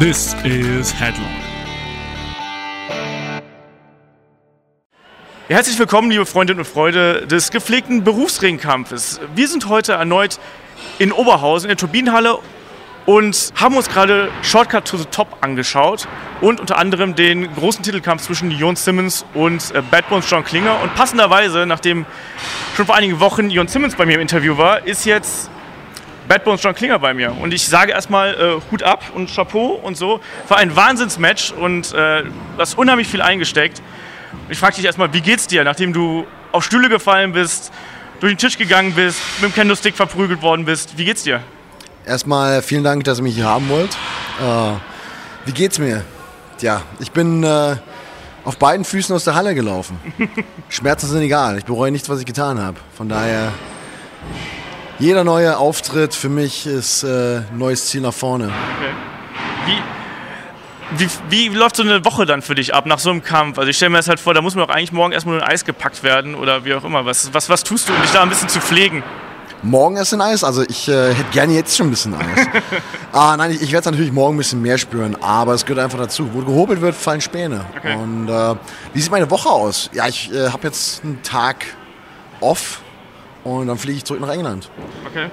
This is Headline. Herzlich willkommen, liebe Freundinnen und Freunde des gepflegten Berufsringkampfes. Wir sind heute erneut in Oberhausen in der Turbinenhalle und haben uns gerade Shortcut to the Top angeschaut und unter anderem den großen Titelkampf zwischen Jon Simmons und äh, Bad Bones John Klinger. Und passenderweise, nachdem schon vor einigen Wochen Jon Simmons bei mir im Interview war, ist jetzt Bad Bones John Klinger bei mir. Und ich sage erstmal äh, Hut ab und Chapeau und so. War ein Wahnsinnsmatch und äh, du hast unheimlich viel eingesteckt. Ich frage dich erstmal, wie geht's dir, nachdem du auf Stühle gefallen bist, durch den Tisch gegangen bist, mit dem Kendo-Stick verprügelt worden bist? Wie geht's dir? Erstmal vielen Dank, dass ihr mich hier haben wollt. Äh, wie geht's mir? Tja, ich bin äh, auf beiden Füßen aus der Halle gelaufen. Schmerzen sind egal. Ich bereue nichts, was ich getan habe. Von daher, jeder neue Auftritt für mich ist äh, ein neues Ziel nach vorne. Okay. Wie, wie, wie läuft so eine Woche dann für dich ab nach so einem Kampf? Also ich stelle mir das halt vor, da muss man doch eigentlich morgen erstmal nur in Eis gepackt werden oder wie auch immer. Was, was, was tust du, um dich da ein bisschen zu pflegen? Morgen erst ein Eis, also ich äh, hätte gerne jetzt schon ein bisschen Eis. ah, nein, ich, ich werde es natürlich morgen ein bisschen mehr spüren, aber es gehört einfach dazu. Wo gehobelt wird, fallen Späne. Okay. Und äh, wie sieht meine Woche aus? Ja, ich äh, habe jetzt einen Tag off und dann fliege ich zurück nach England. Okay.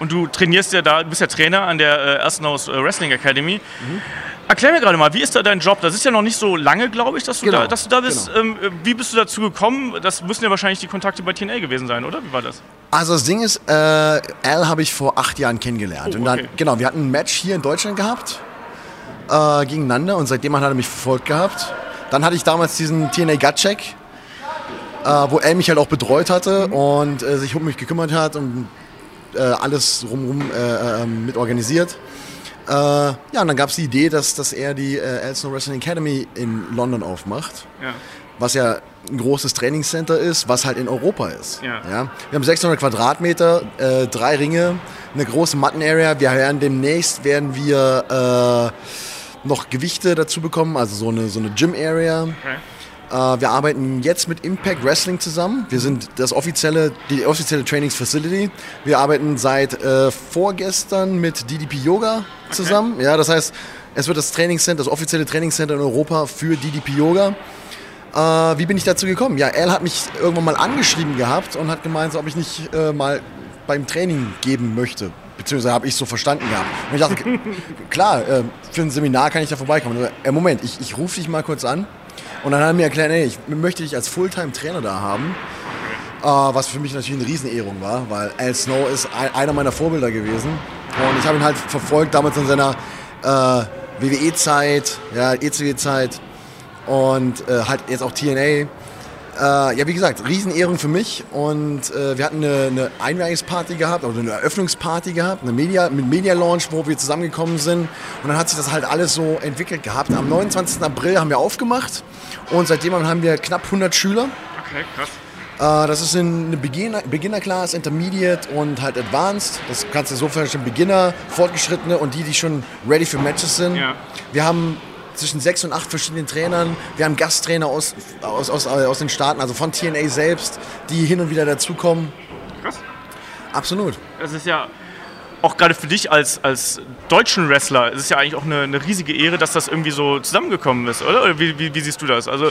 Und du trainierst ja da, du bist ja Trainer an der äh, Ersten Haus äh, Wrestling Academy. Mhm. Erklär mir gerade mal, wie ist da dein Job? Das ist ja noch nicht so lange, glaube ich, dass du, Genau, da, dass du da bist. genau. Ähm, äh, wie bist du dazu gekommen? Das müssen ja wahrscheinlich die Kontakte bei TNA gewesen sein, oder? Wie war das? Also das Ding ist, äh, Al habe ich vor acht Jahren kennengelernt. Oh, Und dann, okay. genau, wir hatten ein Match hier in Deutschland gehabt, äh, gegeneinander und seitdem hat er mich verfolgt gehabt. Dann hatte ich damals diesen TNA Gut-Check, äh, wo er mich halt auch betreut hatte und äh, sich um mich gekümmert hat und äh, alles rumrum äh, äh, mit organisiert. Äh, ja, und dann gab es die Idee, dass, dass er die äh, Al Snow Wrestling Academy in London aufmacht Ja. was ja ein großes Trainingscenter ist, was halt in Europa ist. Ja. Wir haben 600 Quadratmeter, äh, drei Ringe, eine große Matten-Area. Wir werden demnächst werden wir noch Gewichte dazu bekommen, also so eine, so eine Gym-Area. Okay. Äh, wir arbeiten jetzt mit Impact Wrestling zusammen. Wir sind das offizielle, die offizielle Trainingsfacility. Wir arbeiten seit äh, vorgestern mit DDP Yoga zusammen. Ja, das heißt, es wird das Trainingscenter, das offizielle Trainingscenter in Europa für DDP Yoga. Äh, wie bin ich dazu gekommen? Ja, Al hat mich irgendwann mal angeschrieben gehabt und hat gemeint, ob ich nicht äh, mal beim Training geben möchte. Beziehungsweise habe ich so verstanden gehabt. Und ich dachte, klar, äh, für ein Seminar kann ich da vorbeikommen. Aber, Moment, ich, ich rufe dich mal kurz an. Und dann hat er mir erklärt, ey, ich möchte dich als Fulltime-Trainer da haben. Äh, was für mich natürlich eine Riesenehrung war, weil Al Snow ist ein, einer meiner Vorbilder gewesen. Und ich habe ihn halt verfolgt damals in seiner äh, WWE-Zeit, ja, ECW-Zeit und äh, halt jetzt auch TNA. Äh, ja, wie gesagt, Riesenehrung für mich und äh, wir hatten eine, eine Einweihungsparty gehabt, also eine Eröffnungsparty gehabt, eine Media, mit Media Launch, wo wir zusammengekommen sind und dann hat sich das halt alles so entwickelt gehabt. Am 29. April haben wir aufgemacht und seitdem haben wir knapp 100 Schüler. Okay, krass. Äh, das ist eine Beginner, Beginner Class, Intermediate und halt Advanced. Das kannst du so vorstellen, Beginner, Fortgeschrittene und die, die schon ready für Matches sind. Ja. Wir haben zwischen sechs und acht verschiedenen Trainern. Wir haben Gasttrainer aus, aus, aus, aus den Staaten, also von TNA selbst, die hin und wieder dazukommen. Krass. Absolut. Das ist ja auch gerade für dich als, als deutschen Wrestler, es ist ja eigentlich auch eine, eine riesige Ehre, dass das irgendwie so zusammengekommen ist, oder? Oder wie, wie, wie siehst du das? Also,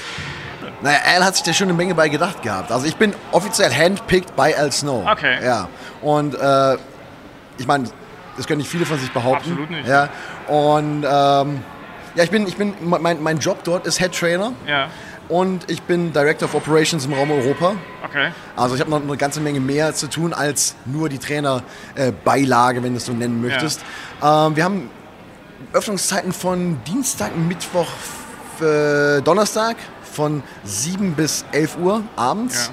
Naja, Al hat sich da schon eine Menge bei gedacht gehabt. Also ich bin offiziell handpicked bei Al Snow. Okay. Ja. Und äh, ich meine, das können nicht viele von sich behaupten. Absolut nicht. Ja. Und ähm, ja, ich bin, ich bin, mein, mein Job dort ist Head Trainer ja, und ich bin Director of Operations im Raum Europa. okay. Also ich habe noch eine ganze Menge mehr zu tun als nur die Trainerbeilage, wenn du es so nennen möchtest. Ähm, wir haben Öffnungszeiten von Dienstag, Mittwoch, äh, Donnerstag von 7 bis 11 Uhr abends.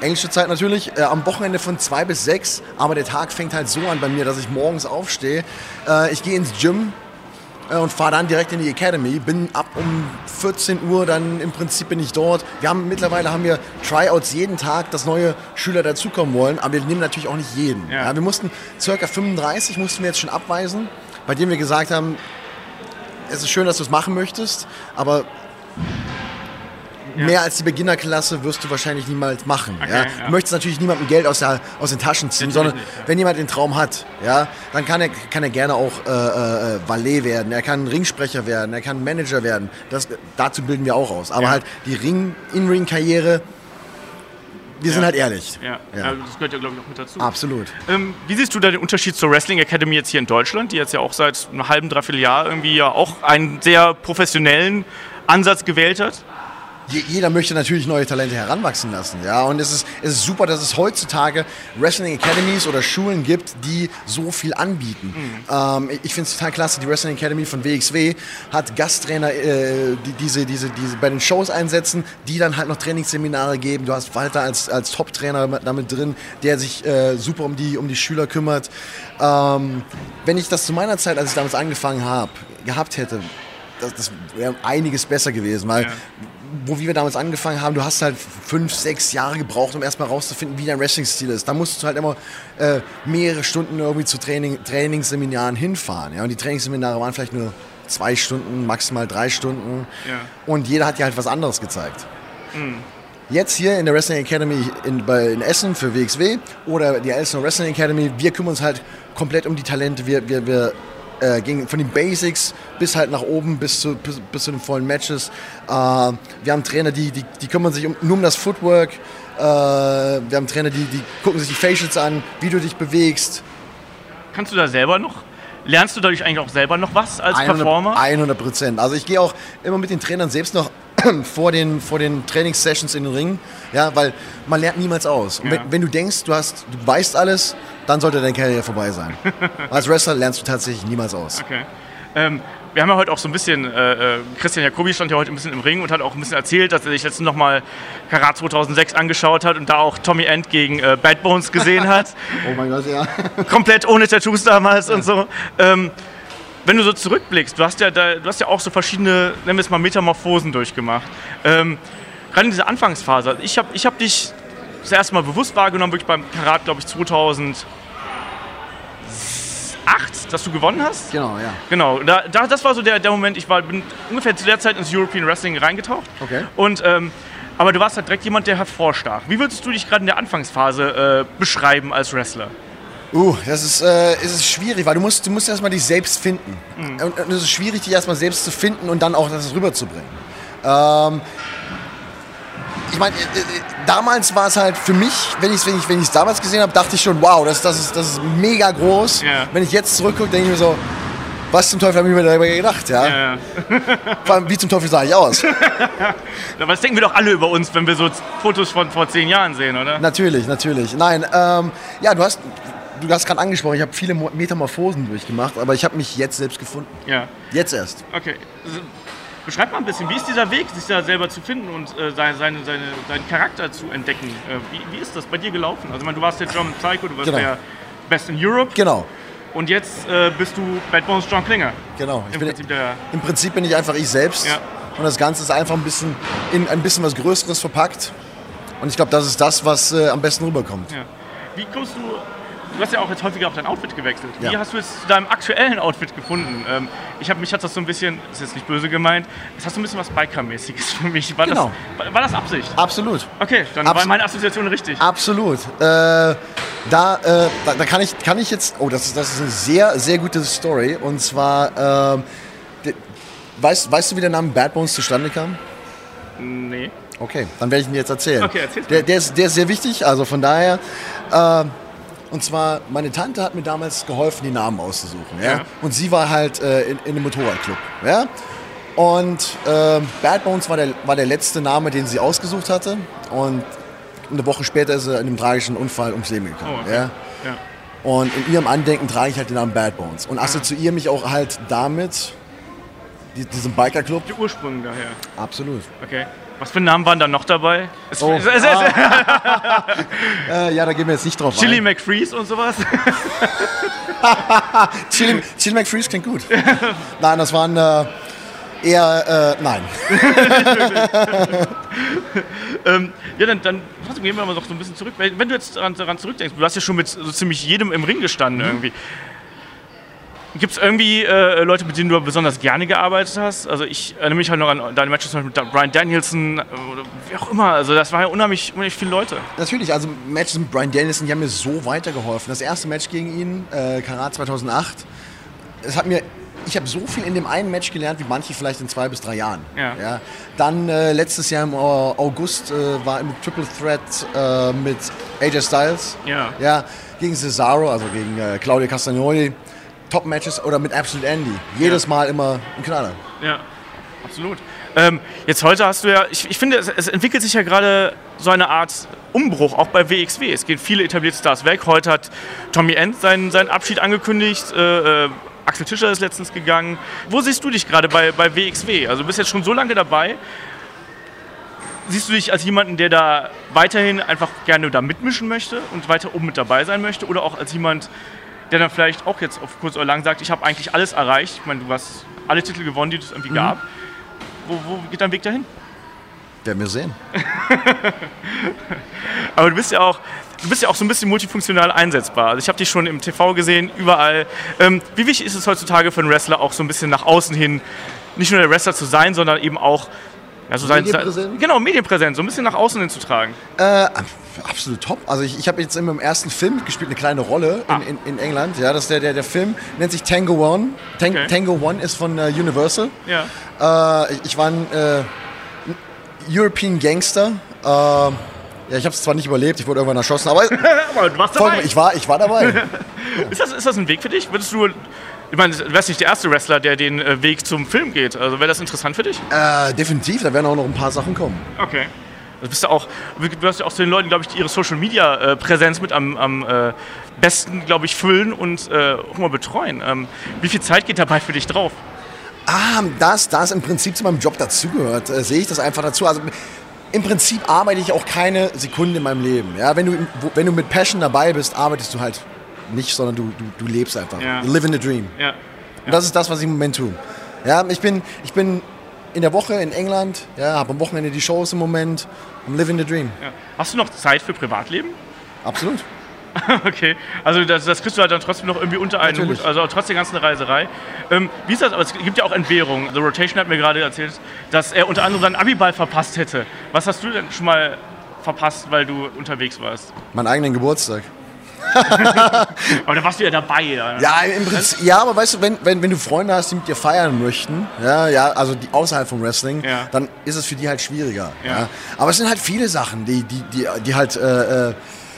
Englische Zeit natürlich, äh, am Wochenende von 2 bis 6, aber der Tag fängt halt so an bei mir, dass ich morgens aufstehe. Äh, ich gehe ins Gym, und fahre dann direkt in die Academy. Bin ab um 14 Uhr dann im Prinzip bin ich dort. Wir haben mittlerweile haben wir Tryouts jeden Tag, dass neue Schüler dazukommen wollen, aber wir nehmen natürlich auch nicht jeden. Ja. Ja, wir mussten circa 35 mussten wir jetzt schon abweisen, bei denen wir gesagt haben, es ist schön, dass du es machen möchtest, aber Ja. mehr als die Beginnerklasse wirst du wahrscheinlich niemals machen. Okay, ja? Du möchtest natürlich niemandem Geld aus, der, aus den Taschen ziehen, Natürlich sondern nicht, wenn jemand den Traum hat, ja, dann kann er, kann er gerne auch äh, äh, Valet werden, er kann Ringsprecher werden, er kann Manager werden. Das, dazu bilden wir auch aus. Aber halt die Ring, In-Ring-Karriere, wir sind Ja. halt ehrlich. Ja, Ja. ja. das gehört ja, glaube ich, auch mit dazu. Absolut. Ähm, wie siehst du da den Unterschied zur Wrestling Academy jetzt hier in Deutschland, die jetzt ja auch seit einem halben, dreiviertel Jahr irgendwie ja auch einen sehr professionellen Ansatz gewählt hat? Je, jeder möchte natürlich neue Talente heranwachsen lassen. Ja? Und es ist, es ist super, dass es heutzutage Wrestling Academies oder Schulen gibt, die so viel anbieten. Ähm, ich finde es total klasse, die Wrestling Academy von WXW hat Gasttrainer, äh, die diese, diese, diese bei den Shows einsetzen, die dann halt noch Trainingsseminare geben. Du hast Walter als, als Top-Trainer mit- damit drin, der sich äh, super um die, um die Schüler kümmert. Ähm, wenn ich das zu meiner Zeit, als ich damals angefangen habe, gehabt hätte, das, das wäre einiges besser gewesen, weil Ja. Wo wir damals angefangen haben, du hast halt fünf, sechs Jahre gebraucht, um erstmal rauszufinden, wie dein Wrestling-Stil ist. Da musst du halt immer äh, mehrere Stunden irgendwie zu Training, Trainingsseminaren hinfahren. Ja? Und die Trainingsseminare waren vielleicht nur zwei Stunden, maximal drei Stunden. Ja. Und jeder hat dir halt was anderes gezeigt. Jetzt hier in der Wrestling Academy in, bei, in Essen für WXW oder die Elsenor Wrestling Academy, wir kümmern uns halt komplett um die Talente. Wir, wir, wir äh, gehen von den Basics bis halt nach oben, bis zu, bis, bis zu den vollen Matches. Äh, wir haben Trainer, die, die, die kümmern sich um, nur um das Footwork. Äh, wir haben Trainer, die, die gucken sich die Facials an, wie du dich bewegst. Kannst du da selber noch? Lernst du dadurch eigentlich auch selber noch was als 100 Performer? 100 Prozent. Also ich gehe auch immer mit den Trainern selbst noch vor den, vor den Trainingssessions in den Ring, ja, weil man lernt niemals aus. Ja. wenn, wenn du denkst, du, hast, du weißt alles, dann sollte deine Karriere vorbei sein. Als Wrestler lernst du tatsächlich niemals aus. Okay. Ähm, wir haben ja heute auch so ein bisschen, äh, äh, Christian Jacobi stand ja heute ein bisschen im Ring und hat auch ein bisschen erzählt, dass er sich letztens nochmal Karat 2006 angeschaut hat und da auch Tommy End gegen äh, Bad Bones gesehen hat. Oh mein Gott, ja. Komplett ohne Tattoos damals und so. Ähm, wenn du so zurückblickst, du hast ja, da, du hast ja auch so verschiedene, nennen wir es mal Metamorphosen durchgemacht. Ähm, Gerade in dieser Anfangsphase. Ich habe ich hab dich das erste Mal bewusst wahrgenommen, wirklich beim Karat, glaube ich, 2008, dass du gewonnen hast. Genau, ja. Genau, da, da, das war so der, der Moment, ich war, bin ungefähr zu der Zeit ins European Wrestling reingetaucht. Okay. Und, ähm, aber du warst halt direkt jemand, der hervorstach. Wie würdest du dich gerade in der Anfangsphase äh, beschreiben als Wrestler? Uh, das ist, äh, es ist schwierig, weil du musst, du musst erstmal dich selbst finden. Und, und es ist schwierig, dich erstmal selbst zu finden und dann auch das rüberzubringen. Ähm, ich meine, äh, äh, damals war es halt für mich, wenn ich es wenn ich, wenn ich's damals gesehen habe, dachte ich schon, wow, das, das, ist, das ist mega groß. Ja. Wenn ich jetzt zurückgucke, denke ich mir so, was zum Teufel habe ich mir dabei gedacht? Ja? Ja. Vor allem, wie zum Teufel sah ich aus? Das denken wir doch alle über uns, wenn wir so Fotos von vor zehn Jahren sehen, oder? Natürlich, natürlich. Nein, ähm, ja, du hast, du hast gerade angesprochen, ich habe viele Mo- Metamorphosen durchgemacht, aber ich habe mich jetzt selbst gefunden. Ja. Jetzt erst. Okay. Beschreib mal ein bisschen, wie ist dieser Weg, sich da selber zu finden und äh, seine, seine, seine, seinen Charakter zu entdecken? Äh, wie, wie ist das bei dir gelaufen? Also, ich meine, du warst der German Psycho, du warst Genau. der Best in Europe Genau, und jetzt äh, bist du Bad Bones John Klinger. genau. Ich Im bin, Prinzip der. Im Prinzip bin ich einfach ich selbst. Ja. Und das Ganze ist einfach ein bisschen in ein bisschen was Größeres verpackt. Und ich glaube, das ist das, was äh, am besten rüberkommt. Ja. Wie kommst du. Du hast ja auch jetzt häufiger auch dein Outfit gewechselt. Wie Ja. hast du jetzt zu deinem aktuellen Outfit gefunden? Ähm, ich hab, mich hat das so ein bisschen, ist jetzt nicht böse gemeint, es hat so ein bisschen was Biker-mäßiges für mich. War, Genau. das, war, das Absicht? Absolut. Okay, dann Abs- war meine Assoziation richtig. Absolut. Äh, da, äh, da, da kann, ich, kann ich jetzt. Oh, das ist, das ist eine sehr, sehr gute Story. Und zwar. de- weißt, weißt du, wie der Name Bad Bones zustande kam? Nee. Okay, dann werde ich ihn jetzt erzählen. Okay, erzähl's der, mir. der, ist, der ist sehr wichtig, also von daher. ähm, und zwar, meine Tante hat mir damals geholfen, die Namen auszusuchen. Ja? Ja. Und sie war halt äh, in, in einem Motorradclub. Ja? Und ähm, Bad Bones war der, war der letzte Name, den sie ausgesucht hatte. Und eine Woche später ist sie in einem tragischen Unfall ums Leben gekommen. Oh, okay. ja? Ja. Und in ihrem Andenken trage ich halt den Namen Bad Bones. Und assoziiere mich auch halt damit, die, diesem Bikerclub. Die Ursprünge daher. Absolut. Okay. Was für Namen waren da noch dabei? Es, Oh. Äh, ja, da gehen wir jetzt nicht drauf Chili ein. McFreeze und sowas? Chili, Chili McFreeze klingt gut. nein, das waren äh, eher, äh, nein. ähm, ja, dann, dann gehen wir mal noch so ein bisschen zurück. Wenn du jetzt daran, daran zurückdenkst, du hast ja schon mit so ziemlich jedem im Ring Mhm. gestanden irgendwie. Gibt es irgendwie äh, Leute, mit denen du besonders gerne gearbeitet hast? Also ich erinnere mich halt noch an deine Matches mit Brian Danielson oder wie auch immer. Also das waren ja unheimlich, unheimlich viele Leute. Natürlich, also Matches mit Brian Danielson, die haben mir so weitergeholfen. Das erste Match gegen ihn, äh, Karat 2008, es hat mir ich habe so viel in dem einen Match gelernt, wie manche vielleicht in zwei bis drei Jahren. Ja. ja. Dann äh, letztes Jahr im August äh, war im Triple Threat äh, mit AJ Styles. Ja. ja gegen Cesaro, also gegen äh, Claudio Castagnoli. Top-Matches oder mit Absolute Andy. Jedes ja. Mal immer ein Knaller. Ja, absolut. Ähm, jetzt heute hast du ja, ich, ich finde, es, es, entwickelt sich ja gerade so eine Art Umbruch, auch bei WXW. Es gehen viele etablierte Stars weg. Heute hat Tommy End seinen, seinen Abschied angekündigt. Äh, äh, Axel Tischer ist letztens gegangen. Wo siehst du dich gerade bei, bei WXW? Also du bist jetzt schon so lange dabei. Siehst du dich als jemanden, der da weiterhin einfach gerne da mitmischen möchte und weiter oben mit dabei sein möchte? Oder auch als jemand, der dann vielleicht auch jetzt auf kurz oder lang sagt, ich habe eigentlich alles erreicht. Ich meine, du hast alle Titel gewonnen, die es irgendwie mhm. gab. Wo, wo geht dein Weg dahin? Werden wir sehen. Aber du bist ja auch, du bist ja auch so ein bisschen multifunktional einsetzbar. Also ich habe dich schon im TV gesehen, überall. Ähm, wie wichtig ist es heutzutage für einen Wrestler auch so ein bisschen nach außen hin, nicht nur der Wrestler zu sein, sondern eben auch ja, so Medienpräsent? genau, Medienpräsent, so ein bisschen nach außen hin zu tragen. Äh, absolut top. Also ich, ich habe jetzt in meinem ersten Film gespielt, eine kleine Rolle ah. in, in, England. Ja, das der, der, der Film nennt sich Tango One. Tang, okay. Tango One ist von uh, Universal. Ja. Äh, ich, ich, war ein äh, European Gangster. Äh, ja, ich habe es zwar nicht überlebt, ich wurde irgendwann erschossen, aber, aber du warst dabei. ich, war, ich war dabei. ist, das, ist das ein Weg für dich? Würdest du, ich meine, du wärst nicht der erste Wrestler, der den äh, Weg zum Film geht. Also wäre das interessant für dich? Äh, definitiv, da werden auch noch ein paar Sachen kommen. Okay. Du bist ja auch, du wirst ja auch zu den Leuten, glaube ich, die ihre Social Media äh, Präsenz mit am, am äh, besten, glaube ich, füllen und äh, auch mal betreuen. Ähm, wie viel Zeit geht dabei für dich drauf? Ah, das, das im Prinzip zu meinem Job dazugehört, äh, sehe ich das einfach dazu. Also im Prinzip arbeite ich auch keine Sekunde in meinem Leben. Ja, wenn, du, wenn du mit Passion dabei bist, arbeitest du halt nicht, sondern du, du, du lebst einfach. Ja. You live in the dream. Ja. Und das ist das, was ich im Moment tue. Ja, ich bin, ich bin in der Woche in England, ja, habe am Wochenende die Shows im Moment. I'm living the dream. Ja. Hast du noch Zeit für Privatleben? Absolut. okay, also das, das, kriegst du halt dann trotzdem noch irgendwie unter einen Hut, also trotz der ganzen Reiserei. Ähm, wie ist das? Aber es gibt ja auch Entbehrungen. The Rotation hat mir gerade erzählt, dass er unter anderem seinen Abiball verpasst hätte. Was hast du denn schon mal verpasst, weil du unterwegs warst? Meinen eigenen Geburtstag. aber da warst du ja dabei. Ja, ja, im Prinzip, ja aber weißt du, wenn, wenn, wenn du Freunde hast, die mit dir feiern möchten, ja, ja, also die außerhalb vom Wrestling, ja. dann ist es für die halt schwieriger. Ja. ja. Aber es sind halt viele Sachen, die, die, die, die halt äh, äh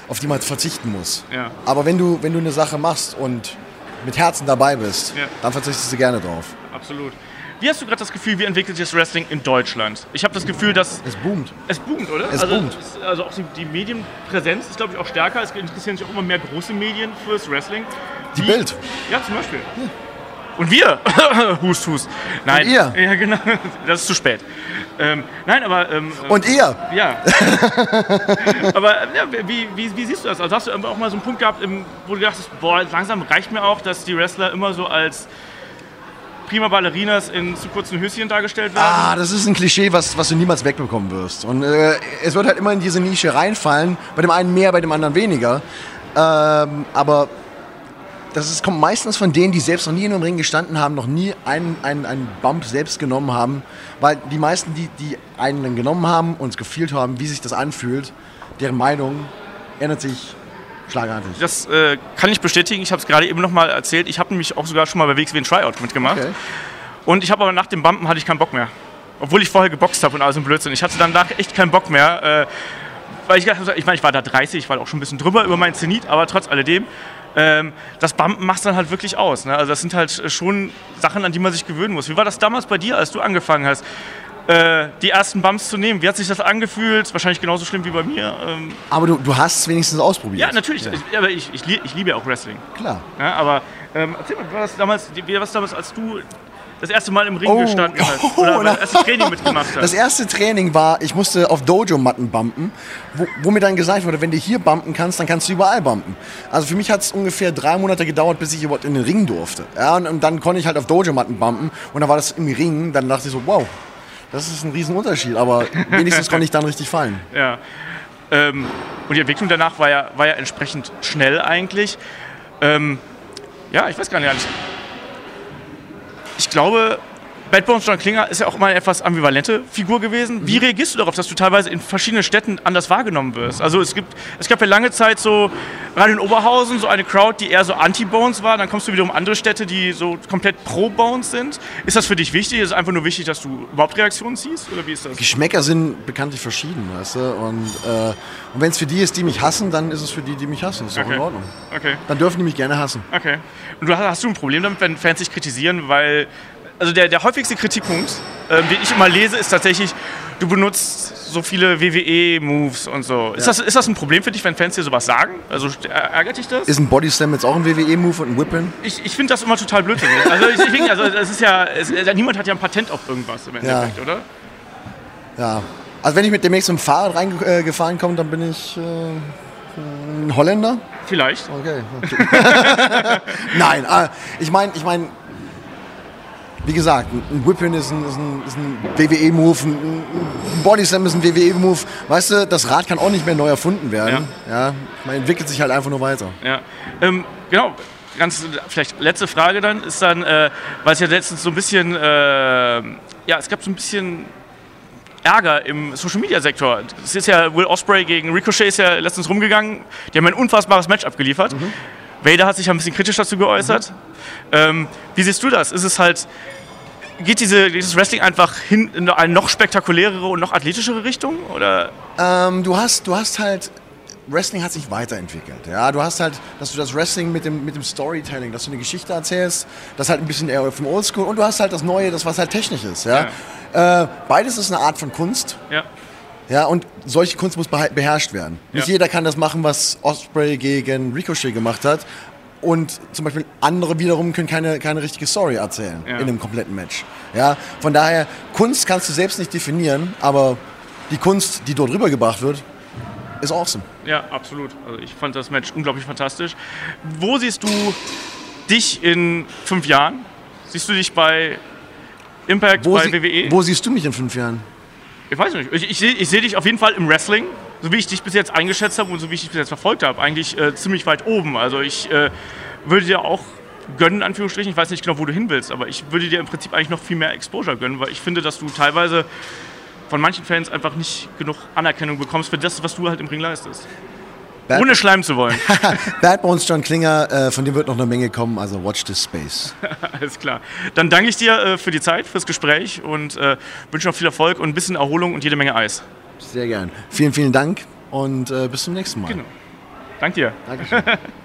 auf die man verzichten muss. Ja. Aber wenn du, wenn du eine Sache machst und mit Herzen dabei bist, ja. dann verzichtest du gerne drauf. Absolut. Wie hast du gerade das Gefühl, wie entwickelt sich das Wrestling in Deutschland? Ich habe das Gefühl, dass. Es boomt. Es boomt, oder? Es also, boomt. also auch die Medienpräsenz ist, glaube ich, auch stärker. Es interessieren sich auch immer mehr große Medien fürs Wrestling. Die, die Bild. Ja, zum Beispiel. Ja. Und wir, hust, hust. Nein. Und ihr. Ja, genau. Das ist zu spät. Ähm, nein, aber. Ähm, und ihr? Ja. aber ja, wie, wie, wie, siehst du das? Also hast du auch mal so einen Punkt gehabt, wo du dachtest, boah, langsam reicht mir auch, dass die Wrestler immer so als prima Ballerinas in zu kurzen Höschen dargestellt werden? Ah, das ist ein Klischee, was, was du niemals wegbekommen wirst. Und äh, es wird halt immer in diese Nische reinfallen. Bei dem einen mehr, bei dem anderen weniger. Ähm, aber das ist, kommt meistens von denen, die selbst noch nie in einem Ring gestanden haben, noch nie einen, einen, einen Bump selbst genommen haben. Weil die meisten, die, die einen genommen haben und gefühlt haben, wie sich das anfühlt, deren Meinung ändert sich schlagartig. Das äh, kann ich bestätigen. Ich habe es gerade eben noch mal erzählt. Ich habe nämlich auch sogar schon mal bei WXW ein Tryout mitgemacht. Okay. Und ich habe aber nach dem Bumpen hatte ich keinen Bock mehr. Obwohl ich vorher geboxt habe und alles im Blödsinn. Ich hatte danach echt keinen Bock mehr. Äh, weil ich, ich meine, ich war da 30, ich war auch schon ein bisschen drüber über meinen Zenit, aber trotz alledem ähm, das Bumpen macht dann halt wirklich aus. Ne? Also das sind halt schon Sachen, an die man sich gewöhnen muss. Wie war das damals bei dir, als du angefangen hast? Äh, die ersten Bumps zu nehmen. Wie hat sich das angefühlt? Wahrscheinlich genauso schlimm wie bei mir. Ähm aber du, du hast es wenigstens ausprobiert. Ja, natürlich. Ja. Ich, aber ich, ich, ich, liebe ja auch Wrestling. Klar. Ja, aber ähm, erzähl mal, wie war das damals, wie war das damals, als du das erste Mal im Ring oh, gestanden hast? Oder oh, das erste Training mitgemacht hast? Das erste Training war, ich musste auf Dojo-Matten bumpen, wo, wo, mir dann gesagt wurde, wenn du hier bumpen kannst, dann kannst du überall bumpen. Also für mich hat es ungefähr drei Monate gedauert, bis ich überhaupt in den Ring durfte. Ja, und, und dann konnte ich halt auf Dojo-Matten bumpen und dann war das im Ring, dann dachte ich so, wow, das ist ein Riesenunterschied, aber wenigstens konnte ich dann richtig fallen. Ja. Ähm, und die Entwicklung danach war ja, war ja entsprechend schnell eigentlich. Ähm, ja, ich weiß gar nicht. ich glaube, Bad Bones John Klinger ist ja auch mal eine etwas ambivalente Figur gewesen. Wie reagierst du darauf, dass du teilweise in verschiedenen Städten anders wahrgenommen wirst? Also es gibt, es gab ja lange Zeit so, gerade in Oberhausen, so eine Crowd, die eher so anti-Bones war. Dann kommst du wiederum andere Städte, die so komplett pro Bones sind. Ist das für dich wichtig? Ist es einfach nur wichtig, dass du überhaupt Reaktionen ziehst? Oder wie ist das? Geschmäcker sind bekanntlich verschieden, weißt du? Und, äh, und wenn es für die ist, die mich hassen, dann ist es für die, die mich hassen. Das ist okay. auch in Ordnung. Okay. Dann dürfen die mich gerne hassen. Okay. Und du hast, hast du ein Problem damit, wenn Fans dich kritisieren, weil also der, der häufigste Kritikpunkt, ähm, den ich immer lese, ist tatsächlich, du benutzt so viele WWE-Moves und so. Ja. Ist, das, ist das ein Problem für dich, wenn Fans dir sowas sagen? Also ärgert dich das? Ist ein Bodyslam jetzt auch ein WWE-Move und ein Whip-In? Ich, ich finde das immer total blödsinnig. also, ich, ich, also es ist ja, es, niemand hat ja ein Patent auf irgendwas im Endeffekt, ja. oder? Ja. Also wenn ich mit demnächst im Fahrrad reingefahren komme, dann bin ich äh, ein Holländer. Vielleicht. Okay. Nein, äh, ich meine, ich meine, wie gesagt, ein Whippin ist ein, ein, ein WWE-Move, ein, ein Bodyslam ist ein WWE-Move. Weißt du, das Rad kann auch nicht mehr neu erfunden werden. Ja. ja man entwickelt sich halt einfach nur weiter. Ja, ähm, genau. Ganz vielleicht letzte Frage dann ist dann, äh, weil es ja letztens so ein bisschen, äh, ja, es gab so ein bisschen Ärger im Social Media Sektor. Es ist ja Will Osprey gegen Ricochet ist ja letztens rumgegangen. Die haben ein unfassbares Match abgeliefert. Mhm. Vader hat sich ein bisschen kritisch dazu geäußert. Mhm. Ähm, wie siehst du das? Ist es halt, geht diese, dieses Wrestling einfach hin in eine noch spektakulärere und noch athletischere Richtung? Oder? Ähm, du, hast, du hast halt Wrestling hat sich weiterentwickelt. Ja, du hast halt, dass du das Wrestling mit dem, mit dem Storytelling, dass du eine Geschichte erzählst, das halt ein bisschen eher vom Oldschool und du hast halt das Neue, das was halt technisch ist. Ja? ja. Äh, beides ist eine Art von Kunst. Ja. Ja, und solche Kunst muss beherrscht werden. Nicht ja. jeder kann das machen, was Osprey gegen Ricochet gemacht hat. Und zum Beispiel andere wiederum können keine, keine richtige Story erzählen ja. in einem kompletten Match. Ja, von daher, Kunst kannst du selbst nicht definieren, aber die Kunst, die dort rübergebracht wird, ist awesome. Ja, absolut. Also ich fand das Match unglaublich fantastisch. Wo siehst du dich in fünf Jahren? Siehst du dich bei Impact, wo bei sie, WWE? Wo siehst du mich in fünf Jahren? Ich weiß nicht. Ich, ich sehe ich seh dich auf jeden Fall im Wrestling, so wie ich dich bis jetzt eingeschätzt habe und so wie ich dich bis jetzt verfolgt habe, eigentlich äh, ziemlich weit oben. Also ich äh, würde dir auch gönnen, in Anführungsstrichen. Ich weiß nicht genau, wo du hin willst, aber ich würde dir im Prinzip eigentlich noch viel mehr Exposure gönnen, weil ich finde, dass du teilweise von manchen Fans einfach nicht genug Anerkennung bekommst für das, was du halt im Ring leistest. Ohne schleimen zu wollen. Bad Bones John Klinger, äh, von dem wird noch eine Menge kommen, also watch this space. Alles klar. Dann danke ich dir äh, für die Zeit, fürs Gespräch und äh, wünsche noch viel Erfolg und ein bisschen Erholung und jede Menge Eis. Sehr gern. Vielen, vielen Dank und bis zum nächsten Mal. Genau. Danke dir. Dankeschön.